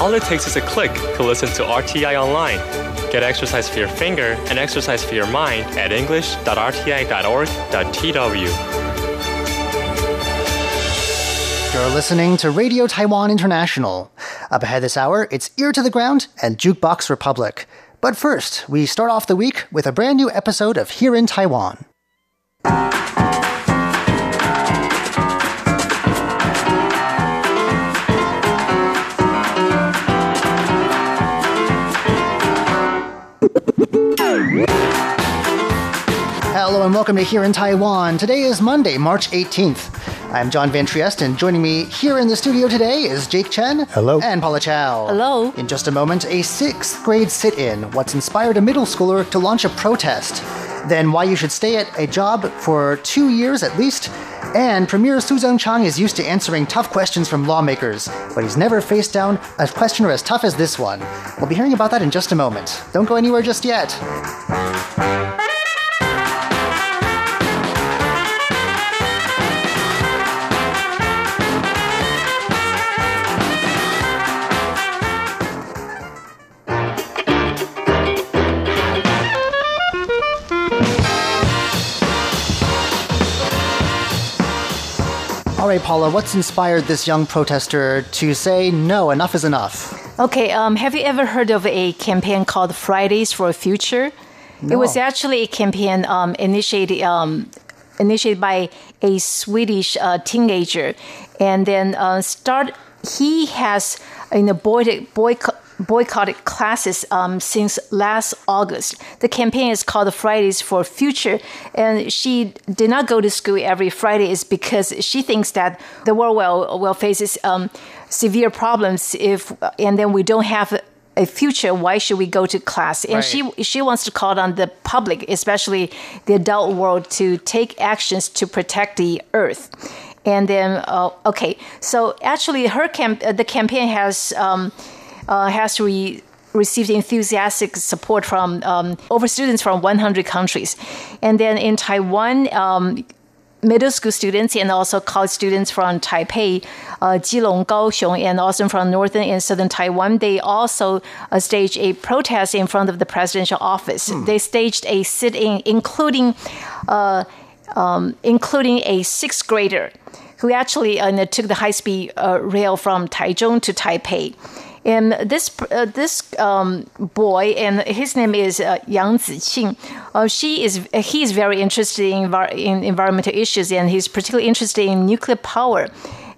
All it takes is a click to listen to RTI online. Get exercise for your finger and exercise for your mind at english.rti.org.tw. You're listening to Radio Taiwan International. Up ahead this hour, it's Ear to the Ground and Jukebox Republic. But first, we start off the week with a brand new episode of Here in Taiwan. Hello and welcome to Here in Taiwan. Today is Monday, March 18th. I'm John Van Triest, and joining me here in the studio today is Jake Chen. Hello. And Paula Chow. Hello. In just a moment, a sixth grade sit in What's inspired a middle schooler to launch a protest. Then, why you should stay at a job for two years at least. And Premier Su Zeng Chang is used to answering tough questions from lawmakers, but he's never faced down a questioner as tough as this one. We'll be hearing about that in just a moment. Don't go anywhere just yet. All right, Paula, what's inspired this young protester to say, no, enough is enough? Okay, um, have you ever heard of a campaign called Fridays for a Future? It was actually a campaign um, initiated um, initiated by a Swedish uh, teenager, and then uh, start. He has you know boy, boycott, boycotted classes um, since last August. The campaign is called Fridays for Future, and she did not go to school every Friday is because she thinks that the world will will faces um, severe problems if and then we don't have a future, why should we go to class? And she she wants to call on the public, especially the adult world, to take actions to protect the earth. And then, uh, okay, so actually, her camp uh, the campaign has um, uh, has re- received enthusiastic support from um, over students from 100 countries, and then in Taiwan. Um, middle school students and also college students from Taipei, uh, Jilong, Kaohsiung, and also from northern and southern Taiwan. They also uh, staged a protest in front of the presidential office. They staged a sit-in, including, uh, um, including a sixth grader who actually uh, took the high-speed uh, rail from Taichung to Taipei. And this uh, this um, boy, and his name is uh, Yang Ziqing. Uh, she is he is very interested in, in environmental issues, and he's particularly interested in nuclear power.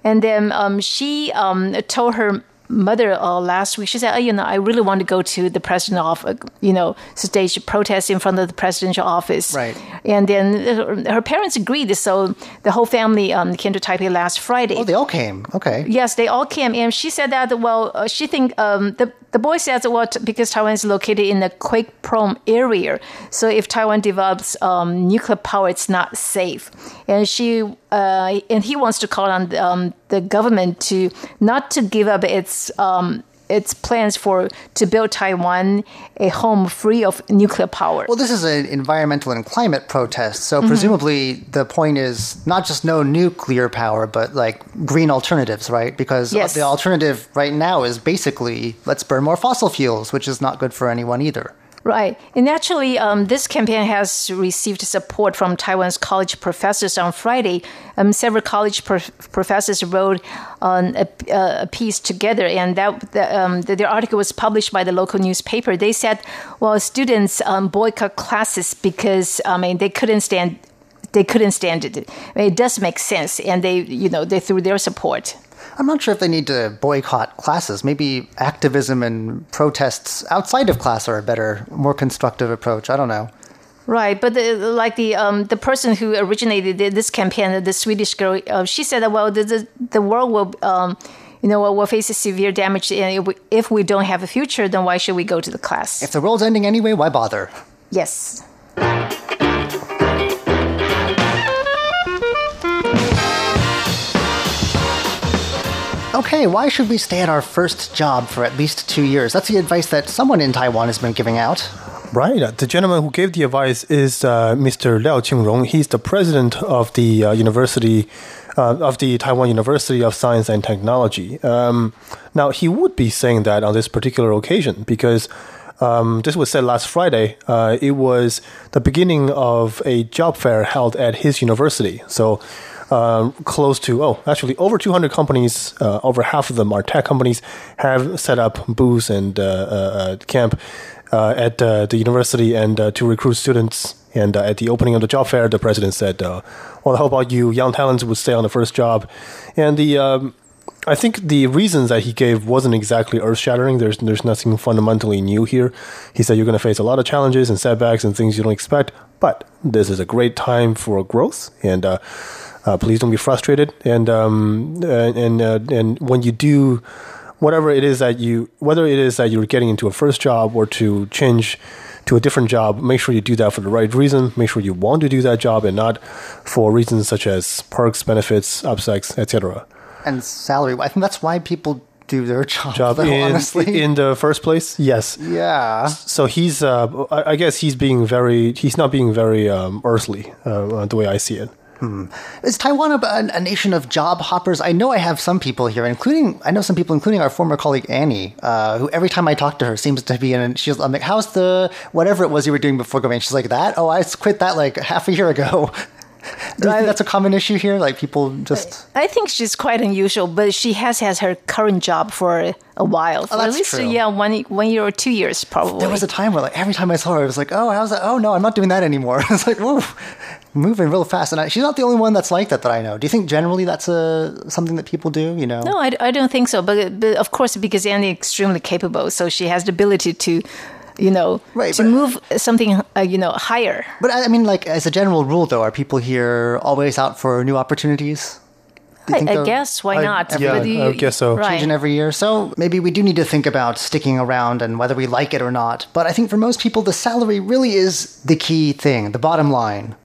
And then um, she um, told her mother uh, last week. She said, oh, "You know, I really want to go to the president office. You know, stage protest in front of the presidential office." Right. And then her, her parents agreed, so the whole family um, came to Taipei last Friday. Oh, they all came. Okay. Yes, they all came, and she said that well, uh, she think um, the the boy says well because Taiwan is located in a quake prone area, so if Taiwan develops um, nuclear power, it's not safe, and she uh, and he wants to call on um, the government to not to give up its. Um, its plans for to build Taiwan a home free of nuclear power. Well, this is an environmental and climate protest, so mm-hmm. presumably the point is not just no nuclear power, but like green alternatives, right? Because Yes. the alternative right now is basically let's burn more fossil fuels, which is not good for anyone either. Right. And actually, um, this campaign has received support from Taiwan's college professors on Friday. Um, several college prof- professors wrote on a, a piece together, and that the, um, the, their article was published by the local newspaper. They said, well, students um, boycott classes because I mean they couldn't stand they couldn't stand it. I mean, it does make sense, and they you know they threw their support. I'm not sure if they need to boycott classes. Maybe activism and protests outside of class are a better, more constructive approach. I don't know. Right, but the, like the um, the person who originated this campaign, the Swedish girl, uh, she said that well, the the, the world will. Um, you know, will face a severe damage, and if we, if we don't have a future, then why should we go to the class? If the world's ending anyway, why bother? yes. Okay, why should we stay at our first job for at least two years? That's the advice that someone in Taiwan has been giving out. Right. The gentleman who gave the advice is uh, Mr. Liao Qingrong. He's the president of the uh, University uh, of the Taiwan University of Science and Technology. Um, now, he would be saying that on this particular occasion because um, this was said last Friday. Uh, it was the beginning of a job fair held at his university. So, uh, close to, oh, actually, over 200 companies, uh, over half of them are tech companies, have set up booths and uh, uh, camp at the university and to recruit students. And at the opening of the job fair, the president said, well, how about you young talents would stay on the first job? And the um, I think the reasons that he gave wasn't exactly earth shattering. There's there's nothing fundamentally new here. He said you're going to face a lot of challenges and setbacks and things you don't expect, but this is a great time for growth. And uh, uh, please don't be frustrated. And um, and uh, and when you do whatever it is that you whether it is that you're getting into a first job or to change to a different job, make sure you do that for the right reason. Make sure you want to do that job and not for reasons such as perks, benefits, upsides, etc. And salary. I think that's why people do their job. Job though, in, honestly. in the first place, yes. yeah. So he's, uh, I guess he's being very, he's not being very um, earthly uh, the way I see it. Is Taiwan a, a nation of job hoppers? I know I have some people here, including I know some people, including our former colleague Annie, uh, who every time I talk to her seems to be in. She's I'm like, "How's the whatever it was you were doing before going?" She's like, "That? Oh, I quit that like half a year ago." Do you think that's a common issue here? Like people just. I think she's quite unusual, but she has had her current job for a while. For Oh, that's at least true. yeah, one one year or two years probably. There was a time where like every time I saw her, I was like, "Oh, how's that? Oh no, I'm not doing that anymore." I was like, whoa, moving real fast. And I, she's not the only one that's like that that I know. Do you think generally that's a something that people do? You know? No, I, I don't think so. But, but of course, because Annie is extremely capable, so she has the ability to, you know, Right, to but- move something, uh, you know, higher. But I I mean, like as a general rule, though, are people here always out for new opportunities? I, I guess why I- not? Yeah, But you- I guess so. Right. Changing every year, so maybe we do need to think about sticking around and whether we like it or not. But I think for most people, the salary really is the key thing, the bottom line.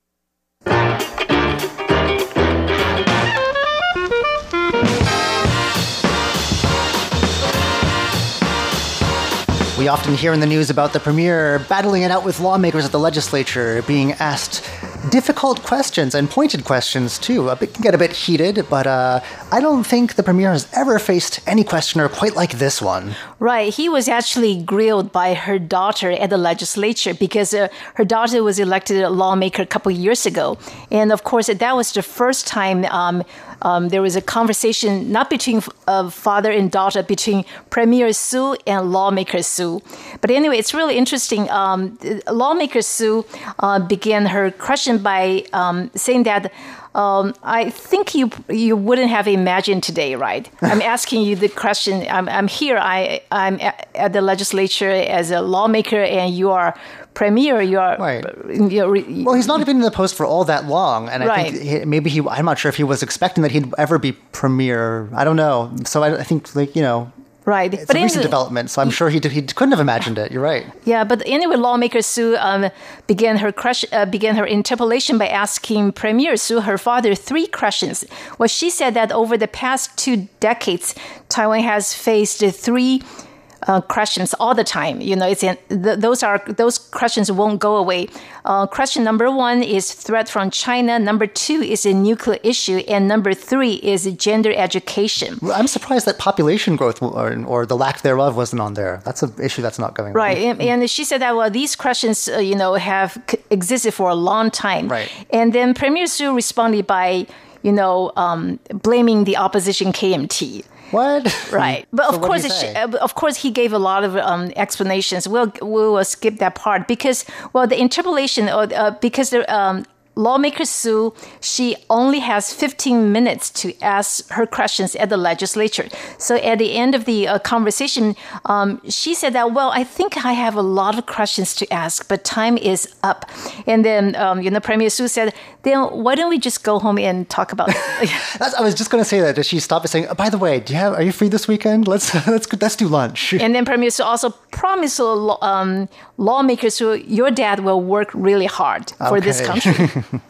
We often hear in the news about the premier battling it out with lawmakers at the legislature, being asked difficult questions and pointed questions too. A bit, can get a bit heated, but uh, I don't think the premier has ever faced any questioner quite like this one. Right. He was actually grilled by her daughter at the legislature because uh, her daughter was elected a lawmaker a couple years ago. And of course, that was the first time um, um, there was a conversation not between uh, father and daughter, between Premier Su and lawmaker Su. But anyway, it's really interesting. Um, lawmaker Su uh, began her question by um, saying that. Um, I think you you wouldn't have imagined today, right? I'm asking you the question. I'm, I'm here. I I'm at, at the legislature as a lawmaker, and you are premier. You are Right. You're, Well, he's not been in the post for all that long, and I think he, maybe he. I'm not sure if he was expecting that he'd ever be premier. I don't know. So I, I think, like you know, right. it's a recent anyway- development. So I'm sure he did, he couldn't have imagined it. You're right. Yeah, but anyway, lawmaker Su um, began her crush, uh, began her interpellation by asking Premier Su, her father, three questions. Well, she said that over the past two decades, Taiwan has faced three. Uh, questions all the time. You know, it's in, th- those are those questions won't go away. Uh, question number one is threat from China. Number two is a nuclear issue, and number three is gender education. I'm surprised that population growth or, or the lack thereof wasn't on there. That's an issue that's not going Right, and, and she said that well, these questions, uh, you know, have c- existed for a long time. Right. And then Premier Su responded by, you know, um, blaming the opposition KMT. What? Right, but So of course, did he she, uh, of course, he gave a lot of um, explanations. We'll we will skip that part because, well, the interpellation uh, uh, because the um, lawmaker Su, she only has 15 minutes to ask her questions at the legislature. So at the end of the uh, conversation, um, she said that, well, I think I have a lot of questions to ask, but time is up. And then, um, you know, Premier Su said, then why don't we just go home and talk about That's, I was just going to say that. Did she stop and saying, oh, "By the way, do you have? Are you free this weekend? Let's let's let's do lunch." And then Premier Su also promised uh, um, lawmakers who your dad will work really hard for this Okay. country.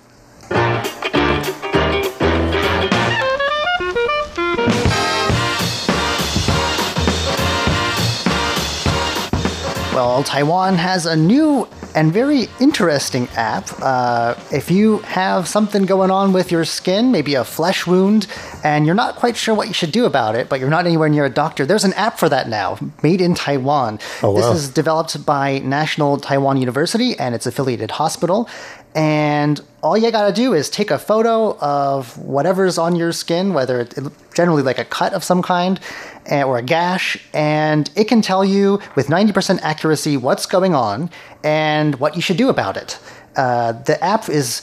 Well, Taiwan has a new and very interesting app. Uh, if you have something going on with your skin, maybe a flesh wound, and you're not quite sure what you should do about it, but you're not anywhere near a doctor, there's an app for that now, made in Taiwan. Oh, wow. This is developed by National Taiwan University and its affiliated hospital. And all you gotta do is take a photo of whatever's on your skin, whether it's generally like a cut of some kind eh, or a gash, and it can tell you with 90% accuracy what's going on and what you should do about it. Uh, the app is.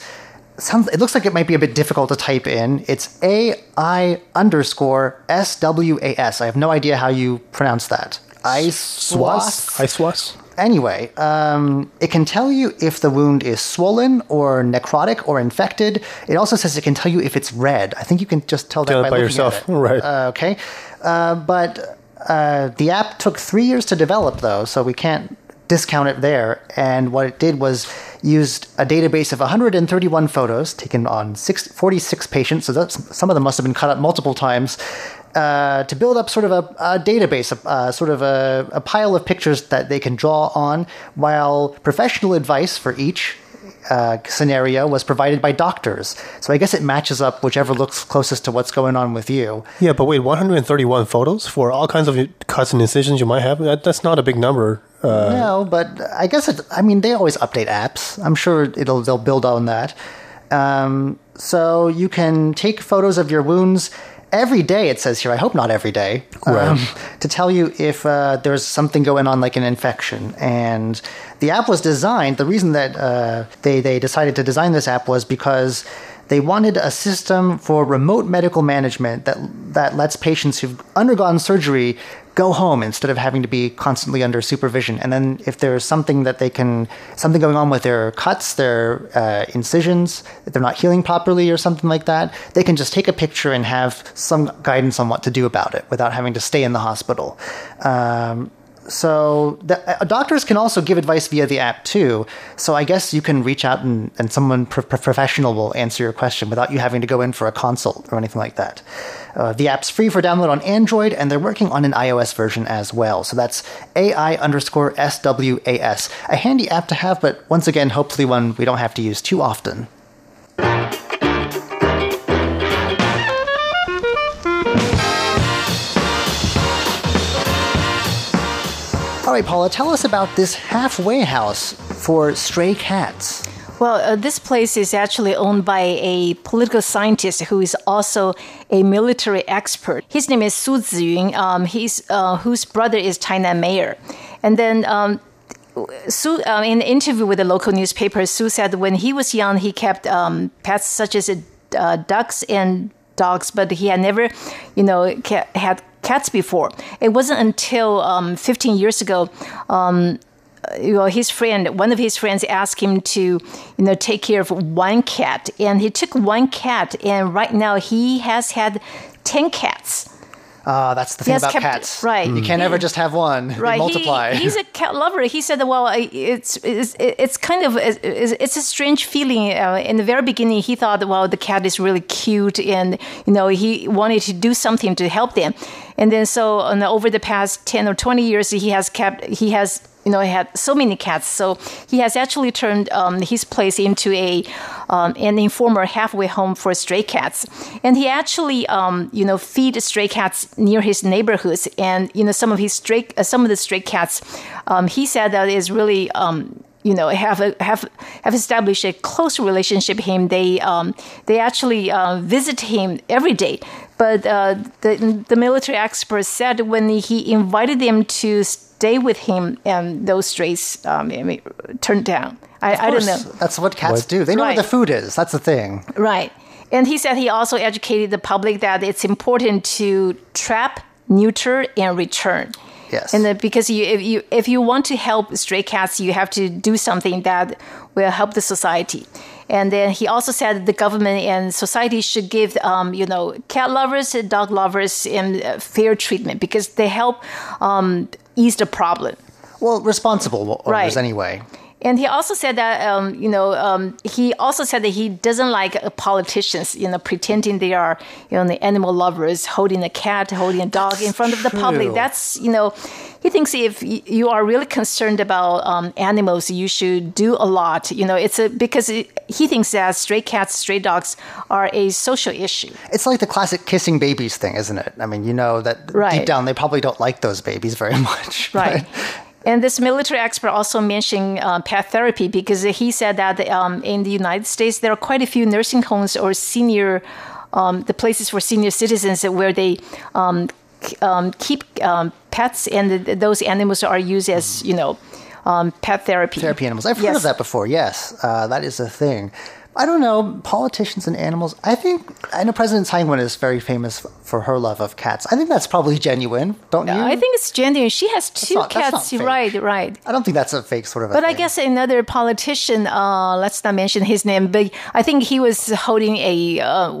Sounds, it looks like it might be a bit difficult to type in. It's AI underscore S W A S. I have no idea how you pronounce that. ISWAS? ISWAS? Anyway, um, it can tell you if the wound is swollen or necrotic or infected. It also says it can tell you if it's red. I think you can just tell that Tell by, by looking yourself, At it. right. Uh, okay, uh, but uh, the app took three years to develop, though, so we can't discount it there. And what it did was used a database of 131 photos taken on six, 46 patients. So some of them must have been cut up multiple times. Uh, to build up sort of a, a database, a, sort of a, a pile of pictures that they can draw on, while professional advice for each uh, scenario was provided by doctors. So I guess it matches up whichever looks closest to what's going on with you. Yeah, but wait, 131 photos for all kinds of cuts and incisions you might have? That, that's not a big number. Uh, no, but I guess it. I mean, they always update apps. I'm sure it'll they'll build on that. Um, so you can take photos of your wounds every day. It says here. I hope not every day. Right. um, to tell you if uh, there's something going on, like an infection. And the app was designed. The reason that uh, they they decided to design this app was because they wanted a system for remote medical management that that lets patients who've undergone surgery go home instead of having to be constantly under supervision. And then if there's something that they can something going on with their cuts, their uh, incisions, that they're not healing properly or something like that, they can just take a picture and have some guidance on what to do about it without having to stay in the hospital. Um, so the, uh, doctors can also give advice via the app too. So I guess you can reach out and, and someone pro- pro- professional will answer your question without you having to go in for a consult or anything like that. Uh, the app's free for download on Android, and they're working on an iOS version as well. So that's AI underscore SWAS. A handy app to have, but once again, hopefully one we don't have to use too often. Right, Paula, tell us about this halfway house for stray cats. Well, uh, this place is actually owned by a political scientist who is also a military expert. His name is Su Ziyun, um, he's, uh, whose brother is Tainan mayor. And then um, Su, um, in an interview with a local newspaper, Su said when he was young, he kept um, pets such as uh, ducks and dogs, but he had never, you know, had cats before. It wasn't until um, 15 years ago. Um, his friend, one of his friends asked him to, you know, take care of one cat, and he took one cat, and right now he has had ten cats. Ah, that's the thing about kept- cats. right. You can't ever just have one. They Right, multiply. He, he's a cat lover. He said, "Well, it's it's, it's kind of it's, it's a strange feeling." Uh, in the very beginning, he thought, "Well, the cat is really cute," and you know, he wanted to do something to help them. And then, so and over the past ten or twenty years, he has kept he has you know he had so many cats. So he has actually turned um, his place into a um, an informal halfway home for stray cats, and he actually um, you know feed stray cats near his neighborhoods, and you know some of his stray uh, some of the stray cats, um, he said that is really. Um, you know, have a, have have established a close relationship. with Him, they um, they actually uh, visit him every day. But uh, the the military expert said when he invited them to stay with him, and those strays um, I mean, turned down. I, I don't know. That's what cats What? do. They know Right. where the food is. That's the thing. Right. And he said he also educated the public that it's important to trap, neuter, and return. Yes. And because you, if you if you want to help stray cats, you have to do something that will help the society. And then he also said the government and society should give, um, you know, cat lovers, and dog lovers, um, fair treatment because they help um, ease the problem. Well, responsible owners Right. anyway. And he also said that, um, you know, um, he also said that he doesn't like uh, politicians, you know, pretending they are, you know, the animal lovers, holding a cat, holding a dog in front of the public. That's, you know, he thinks if y- you are really concerned about um, animals, you should do a lot. You know, it's a because it, he thinks that stray cats, stray dogs are a social issue. It's like the classic kissing babies thing, isn't it? I mean, you know that right. deep down they probably don't like those babies very much. Right. And this military expert also mentioned uh, pet therapy because he said that um, in the United States there are quite a few nursing homes or senior, um, the places for senior citizens where they um, um, keep um, pets and th- those animals are used as you know um, pet therapy. Therapy animals. I've heard of that before. Yes, uh, that is a thing. I don't know politicians and animals. I think I know President Tsai Ing-wen is very famous for her love of cats. I think that's probably genuine, don't you? I think it's genuine. She has two not- cats. right, right. I don't think that's a fake sort of. A But I thing. guess another politician, uh, let's not mention his name, but I think he was holding a uh,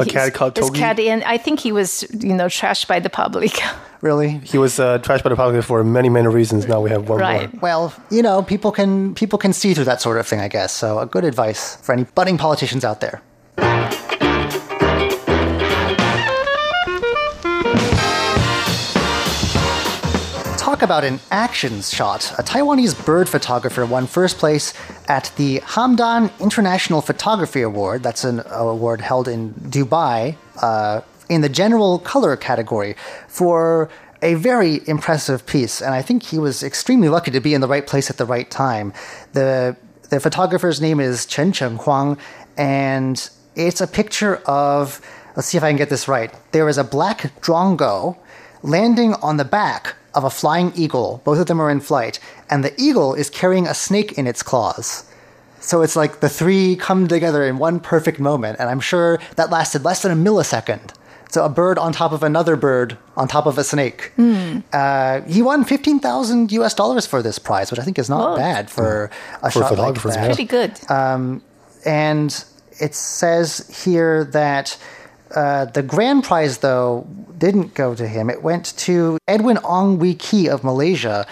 a cat called his cat, and I think he was, you know, trashed by the public. really. He was uh, trashed by the public for many, many reasons. Now we have one Right. more. Well, you know, people can people can see through that sort of thing, I guess. So, a good advice for any budding politicians out there. Talk about an action shot. A Taiwanese bird photographer won first place at the Hamdan International Photography Award. That's an award held in Dubai uh, in the general color category for a very impressive piece. And I think he was extremely lucky to be in the right place at the right time. The the photographer's name is Chen Cheng Huang, and it's a picture of. Let's see if I can get this right. There is a black drongo landing on the back of a flying eagle. Both of them are in flight, and the eagle is carrying a snake in its claws. So it's like the three come together in one perfect moment, and I'm sure that lasted less than a millisecond. So a bird on top of another bird on top of a snake. Uh, he won fifteen thousand U.S. dollars for this prize, which I think is not Oh. bad for a For shot like that yeah. Pretty good. and it says here that uh, the grand prize, though, didn't go to him. It went to Edwin Ong Wee Kee of Malaysia,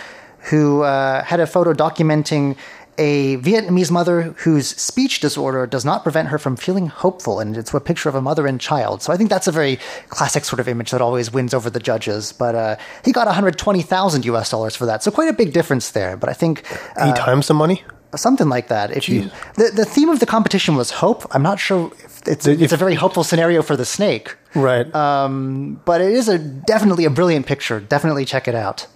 who uh, had a photo documenting a Vietnamese mother whose speech disorder does not prevent her from feeling hopeful. And it's a picture of a mother and child. So I think that's a very classic sort of image that always wins over the judges. But uh, he got 120,000 US dollars for that. So quite a big difference there. But I think Eight times the money? something like that. If you the, the theme of the competition was hope. I'm not sure if it's it's a very hopeful scenario for the snake, Right. but it is a definitely a brilliant picture. Definitely check it out.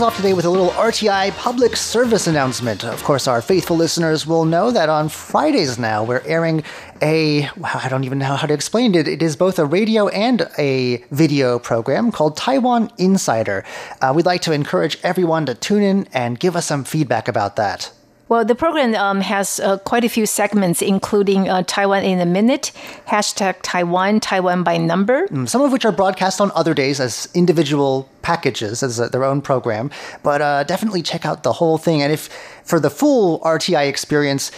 Off today with a little RTI public service announcement. Of course, our faithful listeners will know that on Fridays now we're airing a, wow, I don't even know how to explain it. It is both a radio and a video program called Taiwan Insider. Uh, we'd like to encourage everyone to tune in and give us some feedback about that. Well, the program um, has uh, quite a few segments, including uh, Taiwan in a minute, hashtag Taiwan, Taiwan by number. some of which are broadcast on other days as individual packages as a, their own program. But uh, definitely check out the whole thing. And if for the full RTI experience,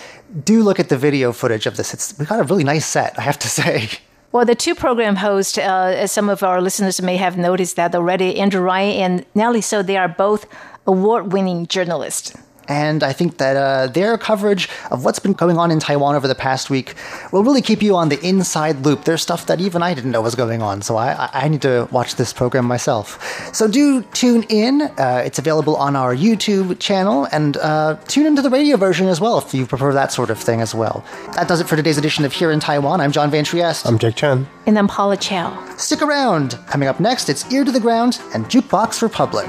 do look at the video footage of this. It's we got a really nice set, I have to say. Well, the two program hosts, uh, as some of our listeners may have noticed that already, Andrew Ryan and Nellie, so they are both award-winning journalists. And I think that uh, their coverage of what's been going on in Taiwan over the past week will really keep you on the inside loop. There's stuff that even I didn't know was going on, so I, I- I need to watch this program myself. So do tune in. Uh, it's available on our YouTube channel, and uh, tune into the radio version as well if you prefer that sort of thing as well. That does it for today's edition of Here in Taiwan. I'm John Van Trieste. I'm Jake Chen. And I'm Paula Chow. Stick around. Coming up next, it's Ear to the Ground and Jukebox Republic.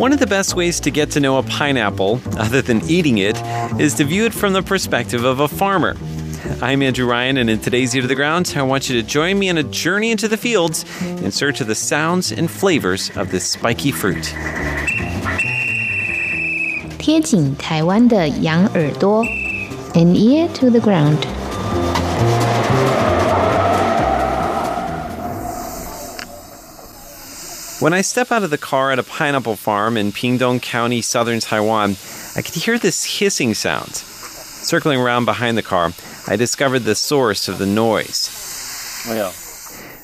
One of the best ways to get to know a pineapple, other than eating it, is to view it from the perspective of a farmer. I'm Andrew Ryan, and in today's Ear to the Ground, I want you to join me on a journey into the fields in search of the sounds and flavors of this spiky fruit. 贴紧台湾的羊耳朵，an ear to the ground。 When I step out of the car at a pineapple farm in Pingdong County, southern Taiwan, I can hear this hissing sound. Circling around behind the car, I discovered the source of the noise.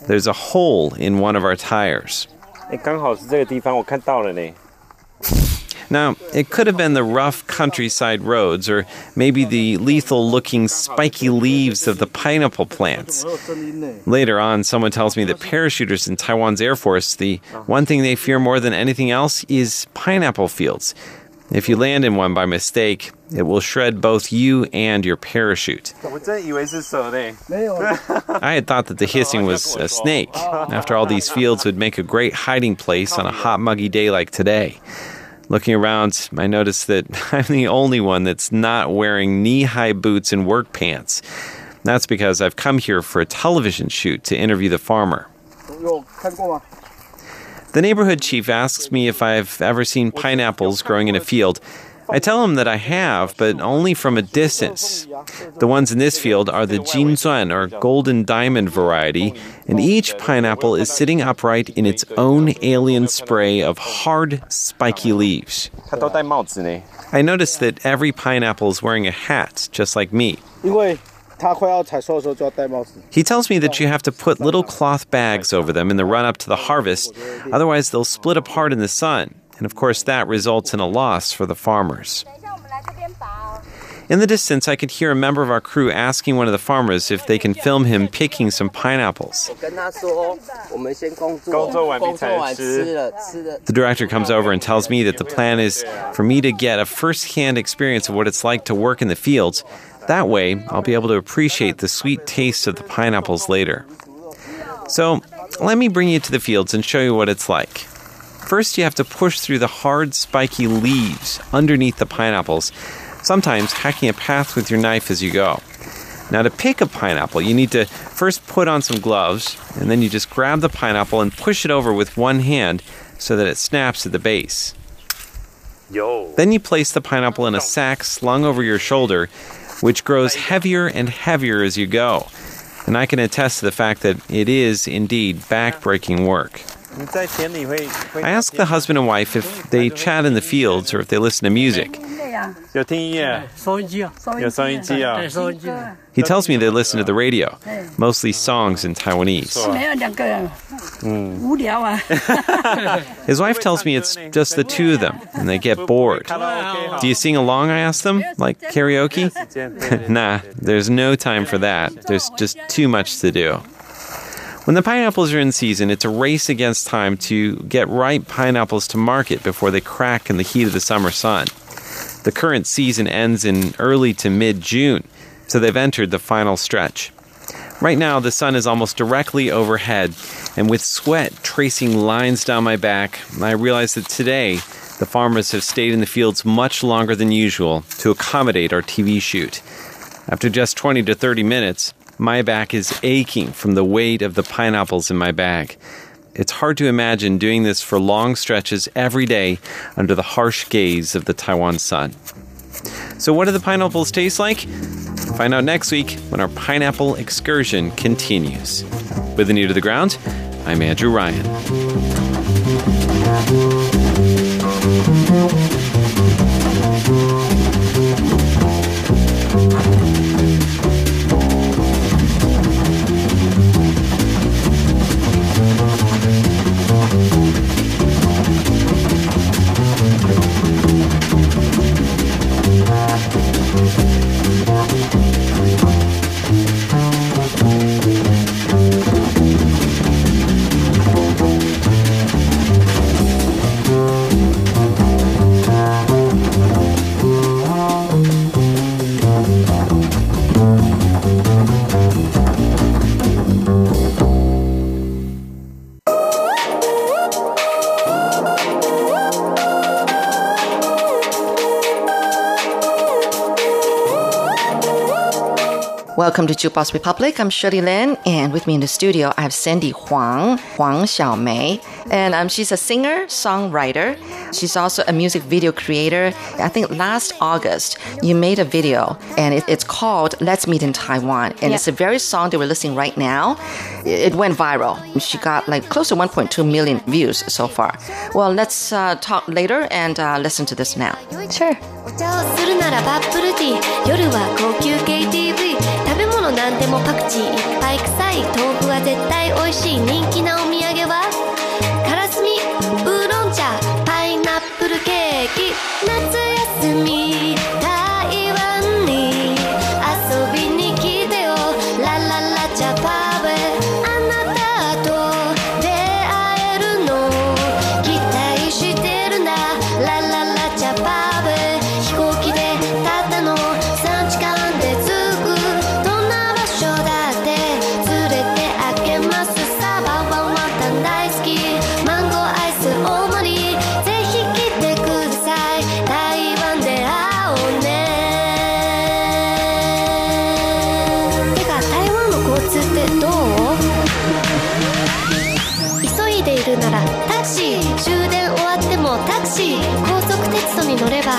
There's a hole in one of our tires. Eh, Now, it could have been the rough countryside roads, or maybe the lethal looking spiky leaves of the pineapple plants. Later on, someone tells me that parachuters in Taiwan's Air Force, the one thing they fear more than anything else is pineapple fields. If you land in one by mistake, it will shred both you and your parachute. I had thought that the hissing was a snake. After all, these fields would make a great hiding place on a hot, muggy day like today. Looking around, I notice that I'm the only one that's not wearing knee high boots and work pants. That's because I've come here for a television shoot to interview the farmer. The neighborhood chief asks me if I've ever seen pineapples growing in a field. I tell him that I have, but only from a distance. The ones in this field are the Jinzuan or golden diamond variety, and each pineapple is sitting upright in its own alien spray of hard, spiky leaves. I noticed that every pineapple is wearing a hat, just like me. He tells me that you have to put little cloth bags over them in the run up to the harvest, otherwise, they'll split apart in the sun. And of course, that results in a loss for the farmers. In the distance, I could hear a member of our crew asking one of the farmers if they can film him picking some pineapples. The director comes over and tells me that the plan is for me to get a first hand experience of what it's like to work in the fields. That way, I'll be able to appreciate the sweet taste of the pineapples later. So, let me bring you to the fields and show you what it's like. First, you have to push through the hard, spiky leaves underneath the pineapples, sometimes hacking a path with your knife as you go. Now, to pick a pineapple, you need to first put on some gloves, and then you just grab the pineapple and push it over with one hand so that it snaps at the base. Yo. Then you place the pineapple in a sack slung over your shoulder, which grows heavier and heavier as you go. And I can attest to the fact that it is indeed backbreaking work. I ask the husband and wife if they chat in the fields or if they listen to music. He tells me they listen to the radio, mostly songs in Taiwanese. His wife tells me it's just the two of them and they get bored. Do you sing along? I ask them, like karaoke? nah, there's no time for that. There's just too much to do. When the pineapples are in season, it's a race against time to get ripe pineapples to market before they crack in the heat of the summer sun. The current season ends in early to mid June, so they've entered the final stretch. Right now, the sun is almost directly overhead, and with sweat tracing lines down my back, I realize that today the farmers have stayed in the fields much longer than usual to accommodate our TV shoot. After just 20 to 30 minutes, my back is aching from the weight of the pineapples in my bag. It's hard to imagine doing this for long stretches every day under the harsh gaze of the Taiwan sun. So, what do the pineapples taste like? Find out next week when our pineapple excursion continues. With an ear to the ground, I'm Andrew Ryan. Welcome to Jukebox Republic. I'm Shirley Lin, and with me in the studio, I have Sandy Huang, Huang Xiaomei. And um, she's a singer, songwriter. She's also a music video creator. I think last August, you made a video, and it, it's called Let's Meet in Taiwan. And Yeah. it's the very song that we're listening right now. It went viral. She got like close to 1.2 million views so far. Well, let's uh, talk later and uh, listen to this now. Sure. 茶をするならバッブルティー。夜は高級 KTV 食べ物なんでもパクチーいっぱい臭い。豆腐は絶対美味しい。人気なお土産は？乗れば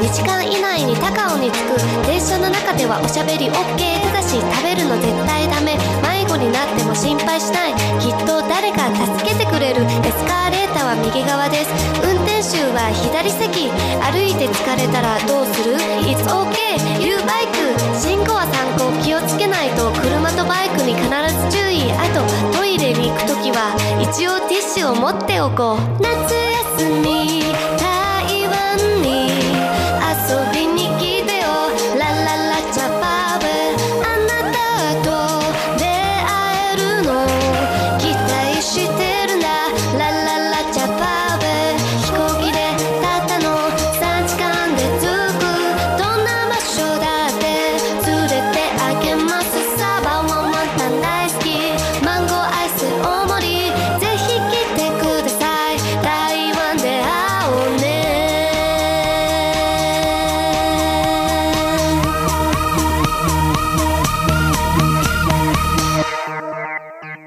2時間以内に高尾に着く電車の中ではおしゃべり OK ただし食べるの絶対ダメ迷子になっても心配しないきっと誰か助けてくれるエスカレーターは右側です運転手は左席歩いて疲れたらどうする？It's OK ユーバイク信号は参考気をつけないと車とバイク。に必ず注意あとトイレに行く時は一応ティッシュを持っておこう。夏休み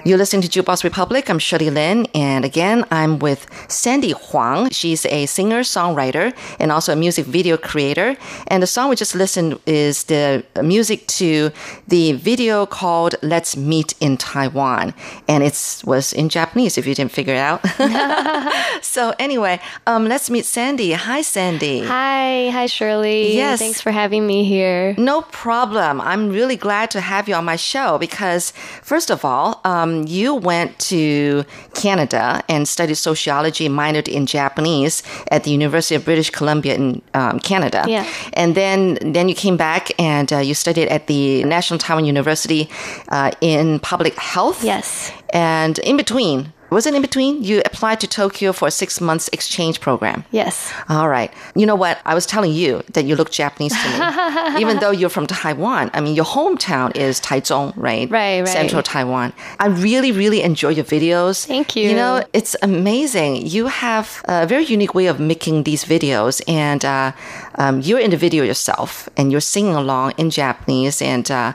You're listening to Jukebox Republic. I'm Shirley Lin, and again, I'm with Sandy Huang. She's a singer, songwriter, and also a music video creator. And the song we just listened is the music to the video called "Let's Meet in Taiwan," and it was in Japanese. If you didn't figure it out. so anyway, um, let's meet Sandy. Hi, Sandy. Hi, hi Shirley. Yes. Thanks for having me here. No problem. I'm really glad to have you on my show because, first of all, um, you went to Canada and studied sociology, minored in Japanese at the University of British Columbia in um, Canada. Yeah. And then, then you came back and uh, you studied at the National Taiwan University uh, in public health. Yes. And in between, was it in between? You applied to Tokyo for a six months exchange program. Yes. All right. You know what? I was telling you that you look Japanese to me, even though you're from Taiwan. I mean, your hometown is Taichung, right? Right, right. Central Taiwan. I really, really enjoy your videos. Thank you. You know, it's amazing. You have a very unique way of making these videos, and uh, um, you're in the video yourself, and you're singing along in Japanese, and uh,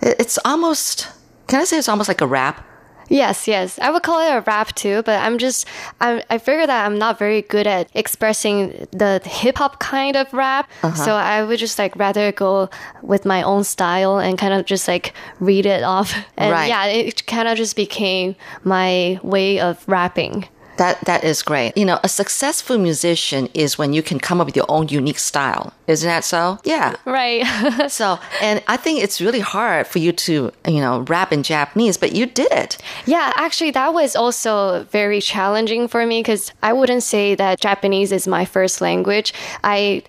it's almost. Can I say it's almost like a rap? Yes, yes. I would call it a rap too, but I'm just, I'm, I figure that I'm not very good at expressing the hip hop kind of rap. Uh-huh. So I would just like rather go with my own style and kind of just like read it off. And Right. yeah, it kind of just became my way of rapping. That that is great. You know, a successful musician is when you can come up with your own unique style. Isn't that so? Yeah. Right. So, and I think it's really hard for you to, you know, rap in Japanese, but you did it. Yeah, actually, that was also very challenging for me because I wouldn't say that Japanese is my first language. I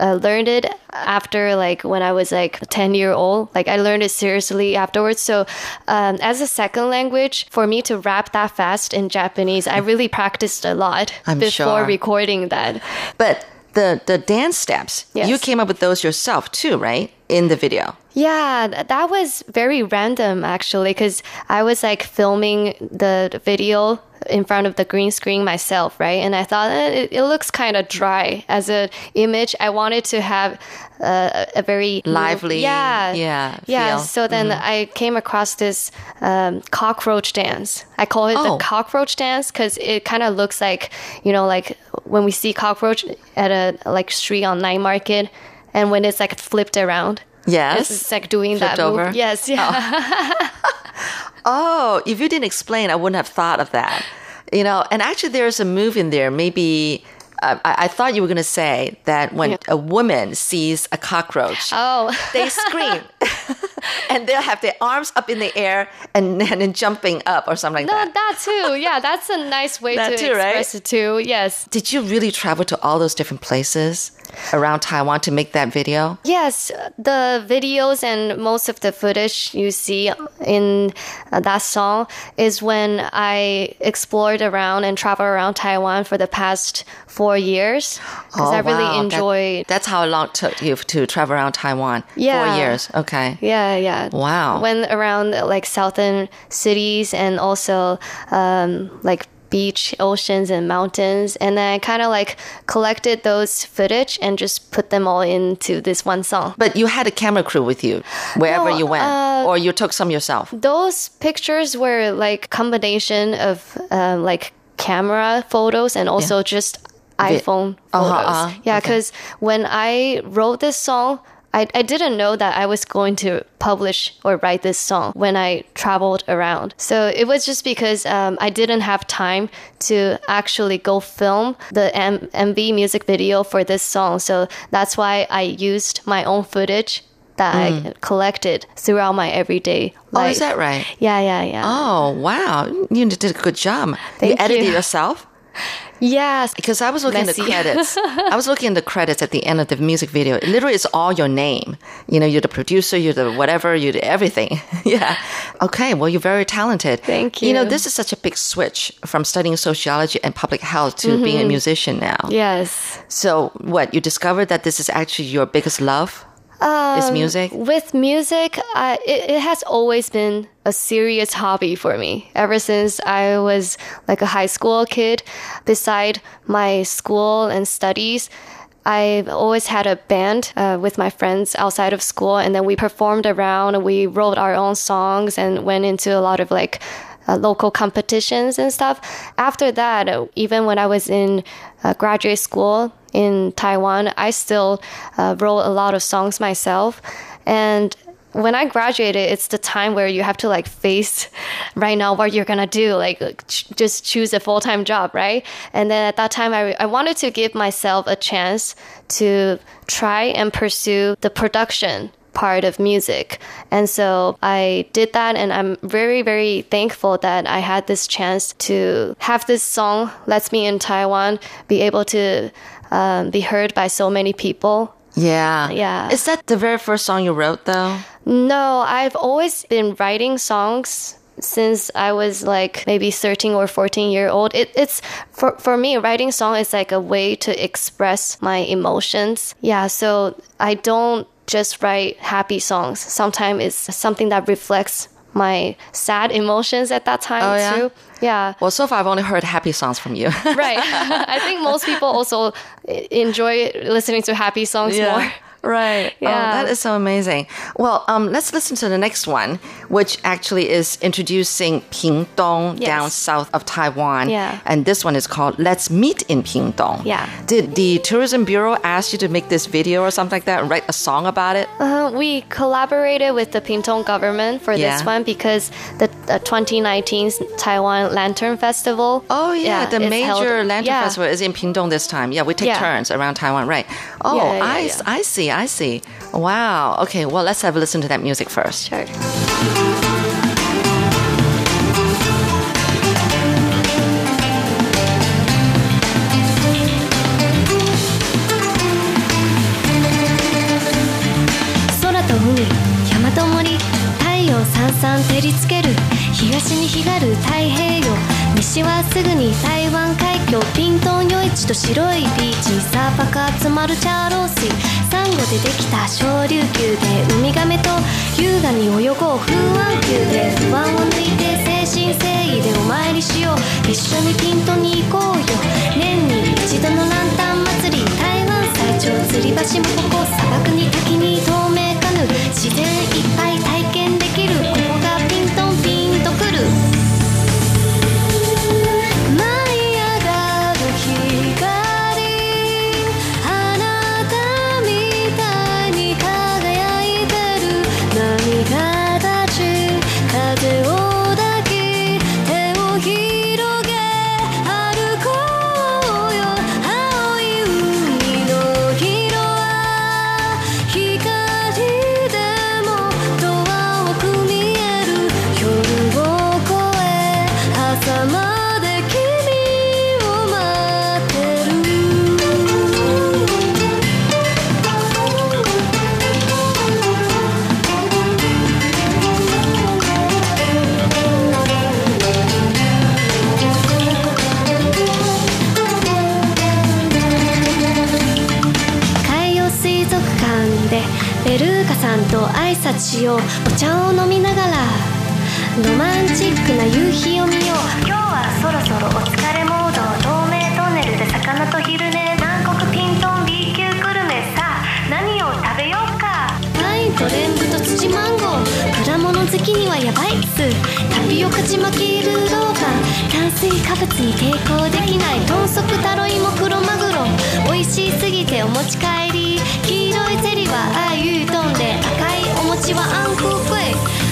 uh, learned it after like when I was like 10 year old. Like I learned it seriously afterwards. So um, as a second language, for me to rap that fast in Japanese, I really practiced a lot I'm before sure. recording that. But the the dance steps, Yes. you came up with those yourself too, right? In the video. Yeah, that was very random actually, because I was like filming the the video in front of the green screen myself, right? And I thought eh, it, it looks kind of dry as an image. I wanted to have uh, a very Lively, yeah, yeah, yeah. feel. So then I came across this um, cockroach dance. I call it Oh. the cockroach dance because it kind of looks like you know, like when we see cockroach at a like street on night market, and when it's like flipped around. Yes. It's like doing Flipped that move. over? Yes, yeah. Oh, if you didn't explain, I wouldn't have thought of that. You know, and actually, there's a move in there. Maybe uh, I, I thought you were going to say that when a woman sees a cockroach, Oh. they scream, and they'll have their arms up in the air and, and then jumping up or something like No, that. that too. Yeah, that's a nice way to too, right? express it too. Yes. Did you really travel to all those different places around Taiwan to make that video? Yes, the videos and most of the footage you see in uh, that song is when I explored around and traveled around Taiwan for the past four years because Oh, I really wow. That- enjoyed. that's how long it took you to travel around Taiwan. Yeah. Four years. Okay. yeah, yeah. Wow. Went around like southern cities and also um, like beach, oceans, and mountains. And then I kind of like collected those footage and just put them all into this one song. But you had a camera crew with you wherever No, you went, uh, or you took some yourself. those pictures were like combination of uh, like camera photos and also just iPhone Uh-huh, photos. uh-huh. Yeah, Okay. because when I wrote this song, I, I didn't know that I was going to publish or write this song when I traveled around. So it was just because um, I didn't have time to actually go film the M- MV music video for this song. So that's why I used my own footage that I collected throughout my everyday Mm. Oh, is that right? Yeah, yeah, yeah. Oh, wow. You did a good job. you edited you. yourself? Yes. Because I was looking at the credits. I was looking at the credits at the end of the music video. It literally it's all your name. You know, you're the producer, you're the whatever, you're the everything. yeah. Okay, well, you're very talented. Thank You You know, this is such a big switch from studying sociology and public health to Mm-hmm. being a musician now. Yes. So, what, you discovered that this is actually your biggest love? Um, is music? With music, I, it, it has always been a serious hobby for me ever since I was like a high school kid. Beside my school and studies, I've always had a band uh, with my friends outside of school, and then we performed around. We wrote our own songs and went into a lot of like uh, local competitions and stuff. After that, uh, even when I was in uh, graduate school in Taiwan, I still uh, wrote a lot of songs myself. And when I graduated, it's the time where you have to like face right now what you're gonna do, like ch- just choose a full time job, right? And then at that time, I, I wanted to give myself a chance to try and pursue the production part of music. And so I did that, and I'm very, very thankful that I had this chance to have this song, Let's Meet in Taiwan, be able to um, be heard by so many people. Yeah. Yeah. Is that the very first song you wrote, though? No, I've always been writing songs since I was like maybe 13 or 14 year old. It, it's for, for me, writing song is like a way to express my emotions. Yeah, so I don't just write happy songs. Sometimes it's something that reflects my sad emotions at that time Oh, yeah? too. Yeah. Well, so far I've only heard happy songs from you. Right. I think most people also enjoy listening to happy songs more. Right. Oh, Yeah. that is so amazing. Well, um, let's listen to the next one, which actually is introducing Pingdong Yes. down south of Taiwan. Yeah. And this one is called Let's Meet in Pingdong. Yeah. Did the Tourism Bureau ask you to make this video or something like that and write a song about it? Uh, we collaborated with the Pingtung government for Yeah. this one because the, the 2019 Taiwan Lantern Festival. Oh yeah, the major held- lantern yeah. festival is in Pingdong this time. Yeah, we take Yeah. turns around Taiwan, right? Oh, Yeah, yeah, I, yeah. I see, I see. Wow. Okay, well, let's have a listen to that music first. Sure. 空と海山と森太陽さんさん照りつける東に光る太平洋 西はすぐに台湾海峡ピントン夜市と白いビーチサーファーが集まるチャーロー水サンゴでできた小琉球でウミガメと優雅に泳ごう風湾球で不安を抜いて精神誠意でお参りしよう。一緒にピントに行こうよ。年に一度のランタン祭り。台湾最長吊り橋もここ。砂漠に滝に透明カヌー。自然いっぱいしよう。お茶を飲みながら。ロマンチックな夕日を見よう。今日はそろそろお疲れモード透明トンネルで魚と昼寝南国ピントン B 級グルメ。さあ何を食べようか。パインとレンブと土マンゴー。果物好きにはヤバいっす。タピオカちまきルーローガン炭水化物に抵抗できない。豚足タロイモクロマグロ。美味しすぎてお持ち帰り。黄色いゼリーはあゆ飛んで赤いお餅はあんこうくい舞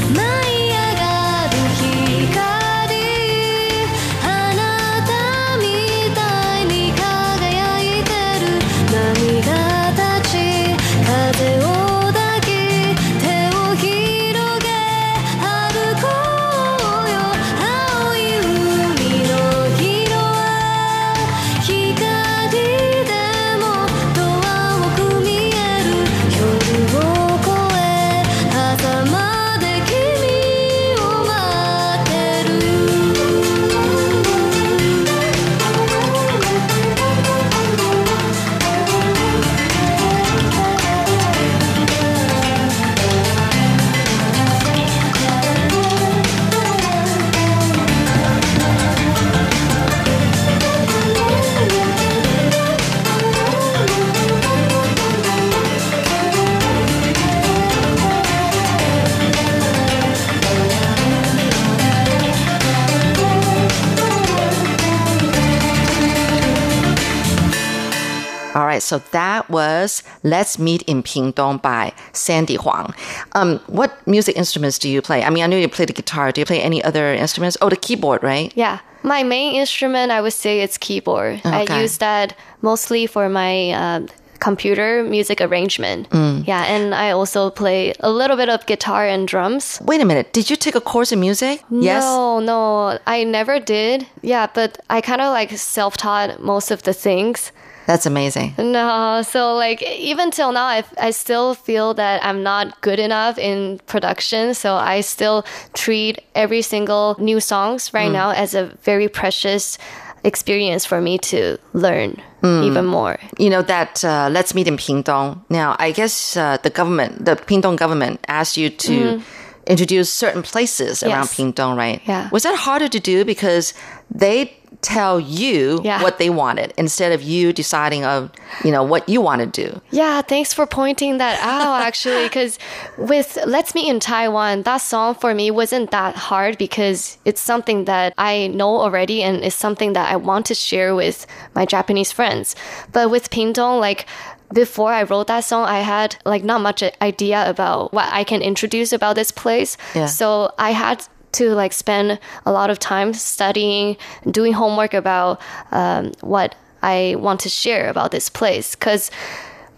so that was Let's Meet in Pingdong by Sandy Huang. Um, what music instruments do you play? I mean, I know you play the guitar. Do you play any other instruments? Oh, the keyboard, right? Yeah. My main instrument, I would say, it's keyboard. Okay. I use that mostly for my uh, computer music arrangement. Yeah, and I also play a little bit of guitar and drums. Wait a minute. Did you take a course in music? Yes. No, no, I never did. Yeah, but I kind of like self taught most of the things. That's amazing. No, so like even till now, I, I still feel that I'm not good enough in production. So I still treat every single new songs right now as a very precious experience for me to learn even more. You know that uh, Let's Meet in Pingdong. Now, I guess uh, the government, the Pingdong government, asked you to introduce certain places around Yes. Pingdong, right? Yeah. Was that harder to do because they tell you Yeah. what they wanted instead of you deciding of you know what you want to do? Yeah, thanks for pointing that out actually because with Let's Meet in Taiwan, that song for me wasn't that hard because it's something that I know already and it's something that I want to share with my Japanese friends. But with Pingdong, like before I wrote that song, I had like not much idea about what I can introduce about this place. Yeah. So I had to like spend a lot of time studying, doing homework about um, what I want to share about this place. Because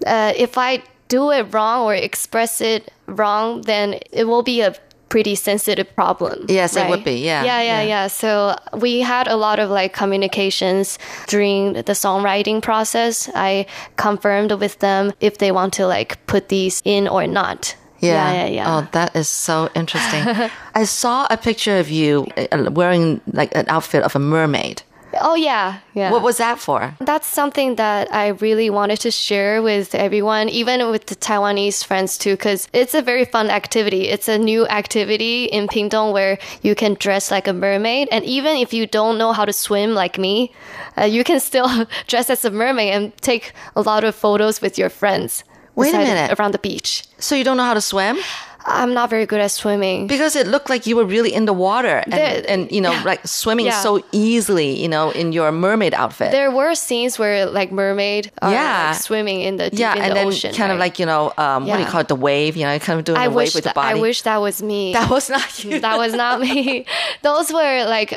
uh, if I do it wrong or express it wrong, then it will be a pretty sensitive problem. Yes, it would be, yeah, Yeah, yeah, yeah. yeah. So we had a lot of like communications during the songwriting process. I confirmed with them if they want to like put these in or not. Yeah, yeah, yeah. Oh, that is so interesting. I saw a picture of you uh, wearing like an outfit of a mermaid. Oh yeah, yeah. What was that for? That's something that I really wanted to share with everyone, even with the Taiwanese friends too, because it's a very fun activity. It's a new activity in Pingdong where you can dress like a mermaid, and even if you don't know how to swim like me, uh, you can still dress as a mermaid and take a lot of photos with your friends. Wait a minute. around the beach. So you don't know how to swim? I'm not very good at swimming. Because it looked like you were really in the water and, The- and you know, yeah. like swimming Yeah. so easily, you know, in your mermaid outfit. There were scenes where like mermaid are Yeah. like, swimming in the deep yeah, in and the then ocean, kind of like, you know, um, what do you call it? The wave, you know, kind of doing I a wish wave with the body. I wish that was me. that was not you. that was not me. Those were like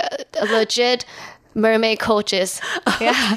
legit mermaid coaches. Yeah.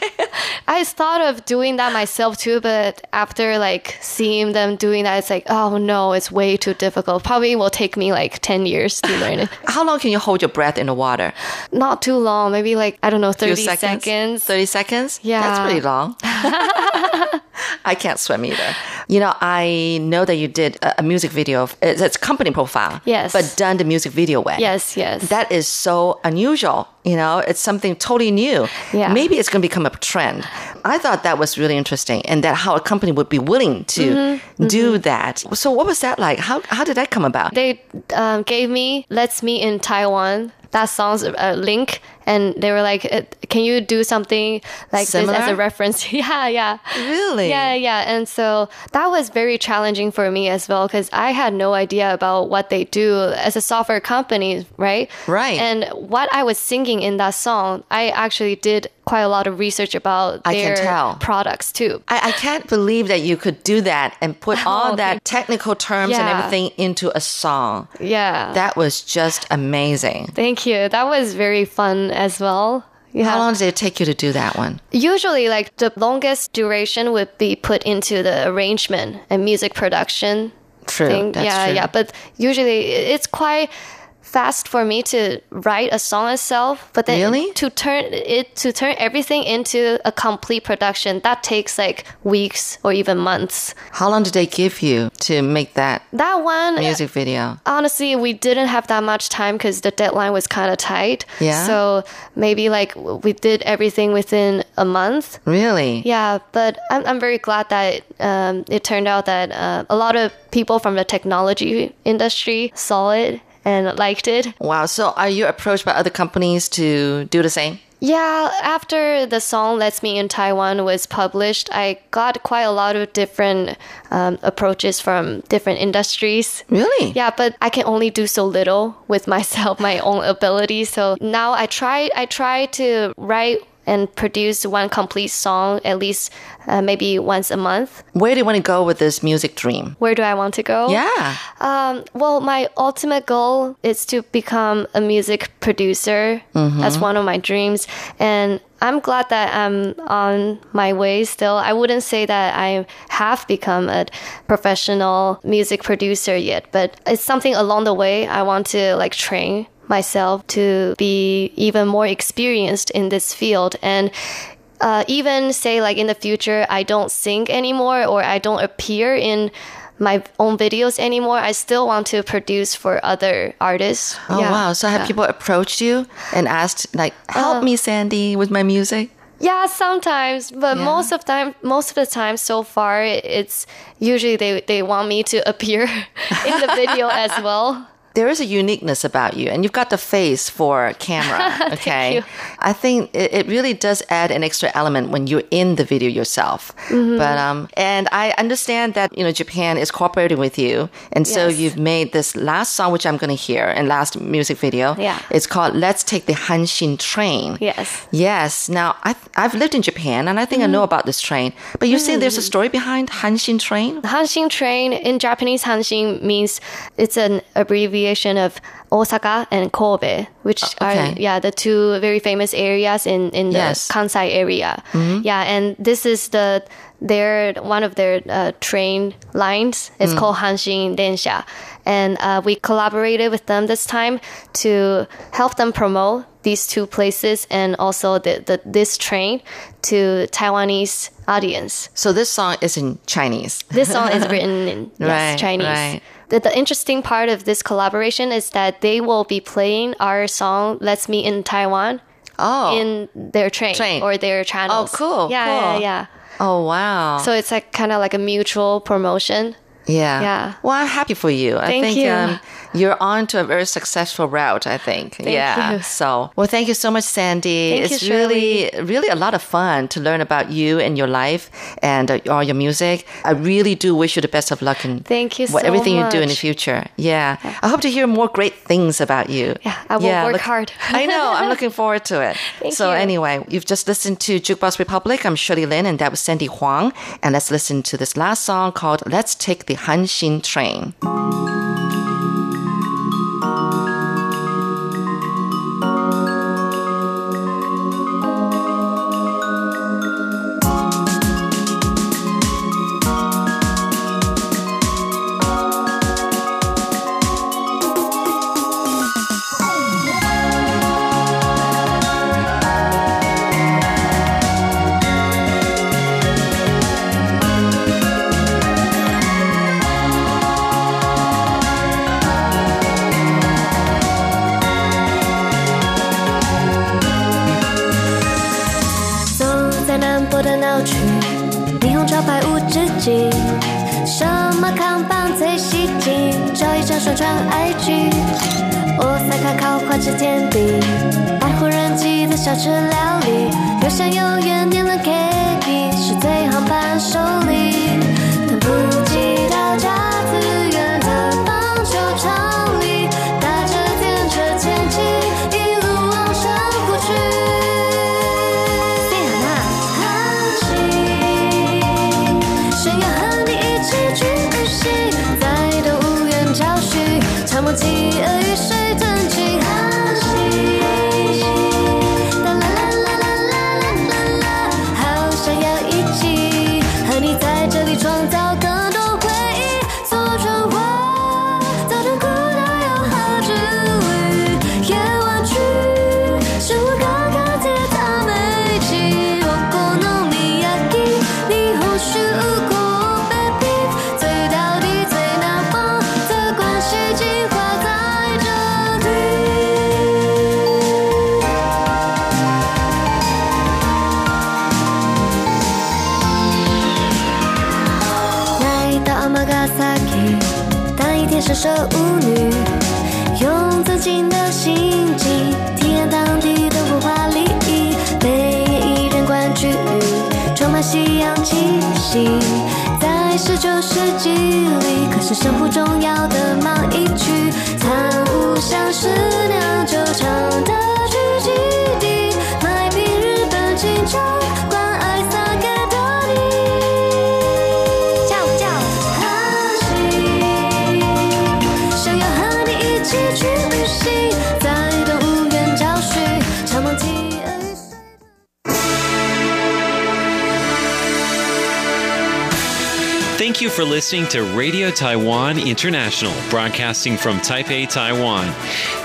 I thought of doing that myself too, but after like seeing them doing that, it's like, oh no, it's way too difficult. Probably will take me like 10 years to learn it. How long can you hold your breath in the water? Not too long, maybe like, I don't know, 30 seconds? seconds. 30 seconds? Yeah. That's pretty long. I can't swim either. You know, I know that you did a, a music video. Of, it's, it's company profile. Yes. But done the music video way. Yes, yes. That is so unusual. You know, it's something totally new. Yeah. Maybe it's going to become a trend. I thought that was really interesting and that how a company would be willing to Mm-hmm, do that. So what was that like? How, how did that come about? they um, gave me "Let's Meet in Taiwan." That song's a link, and they were like, uh, "Can you do something like Similar? this as a reference?" yeah, yeah, Really? yeah, yeah. And so that was very challenging for me as well because I had no idea about what they do as a software company, right? Right. And what I was singing in that song, I actually did quite a lot of research about I can their tell. products too. I, I can't believe that you could do that and put oh, all Oh, that technical terms and everything into a song. Yeah. That was just amazing. Thank you. That was very fun as well. Yeah. How long did it take you to do that one? Usually, like the longest duration would be put into the arrangement and music production. True, yeah, true. yeah. But usually, it's quite fast for me to write a song itself. But then Really? to turn it to turn everything into a complete production that takes like weeks or even months. How long did they give you to make that That one music video? honestly, we didn't have that much time because the deadline was kind of tight. Yeah. So maybe like we did everything within a month. Really? Yeah, but I'm, I'm very glad that um, it turned out that uh, a lot of people from the technology industry saw it and liked it. Wow. So are you approached by other companies to do the same? Yeah, after the song Let's Meet in Taiwan was published, I got quite a lot of different um, approaches from different industries. Really? Yeah, but I can only do so little with myself, my own ability. So now I try I try to write and produce one complete song at least uh, maybe once a month. Where do you want to go with this music dream? Where do I want to go? Yeah. Um, well, my ultimate goal is to become a music producer. That's one of my dreams. And I'm glad that I'm on my way still. I wouldn't say that I have become a professional music producer yet, but it's something along the way I want to like train myself to be even more experienced in this field and uh, even say like in the future I don't sing anymore or I don't appear in my own videos anymore. I still want to produce for other artists. Oh Yeah. wow. So have Yeah. people approached you and asked like, help me, Sandy, with my music? Yeah, sometimes, but Yeah. most of time, most of the time so far, it's usually they they want me to appear in the video as well. There is a uniqueness about you and you've got the face for camera okay i think it, it really does add an extra element when you're in the video yourself Mm-hmm. but um and i understand that you know japan is cooperating with you and so Yes. you've made this last song which i'm going to hear and last music video Yeah. it's called let's take the hanshin train Yes. yes now I, i've lived in japan and i think i know Mm-hmm. about this train but you say there's a story behind hanshin train Hanshin train in Japanese, Hanshin means it's an abbreviation of Osaka and Kobe, which Uh, okay. are yeah the two very famous areas in in the Yes. Mm-hmm. Kansai area. Yeah, and this is the their one of their uh, train lines. It's Mm. called Hanshin Densha, and uh, we collaborated with them this time to help them promote these two places and also the, the this train to Taiwanese audience. so this song is in chinese This song is written in yes, Right, Chinese. right. The, the interesting part of this collaboration is that they will be playing our song "Let's Meet in Taiwan" Oh. in their train, Train. or their channels. Oh, cool, Yeah, yeah, cool. yeah. Oh, wow. So it's like kind of like a mutual promotion. yeah. Yeah. Well, I'm happy for you. I Thank think you. Um, you're on to a very successful route, I think. yeah. you. So, well, thank you so much, Sandy. Thank it's you, really, really a lot of fun to learn about you and your life and uh, all your music. I really do wish you the best of luck in Thank you what, so everything you do in the future. Yeah. I hope to hear more great things about you. Yeah, I will work hard. I know. I'm looking forward to it. Thank so, you. anyway, you've just listened to Jukebox Republic. I'm Shirley Lin, and that was Sandy Huang. And let's listen to this last song called Let's Take the Hanshin Train. 的舞女，用自尽的心境体验当地的文化礼仪，北野艺人馆区域充满西洋气息，在十九世纪里，可是生活重要的贸易区，参悟像是酿酒厂的聚集地，卖冰日本清茶，Thank you for listening to Radio Taiwan International, broadcasting from Taipei, Taiwan.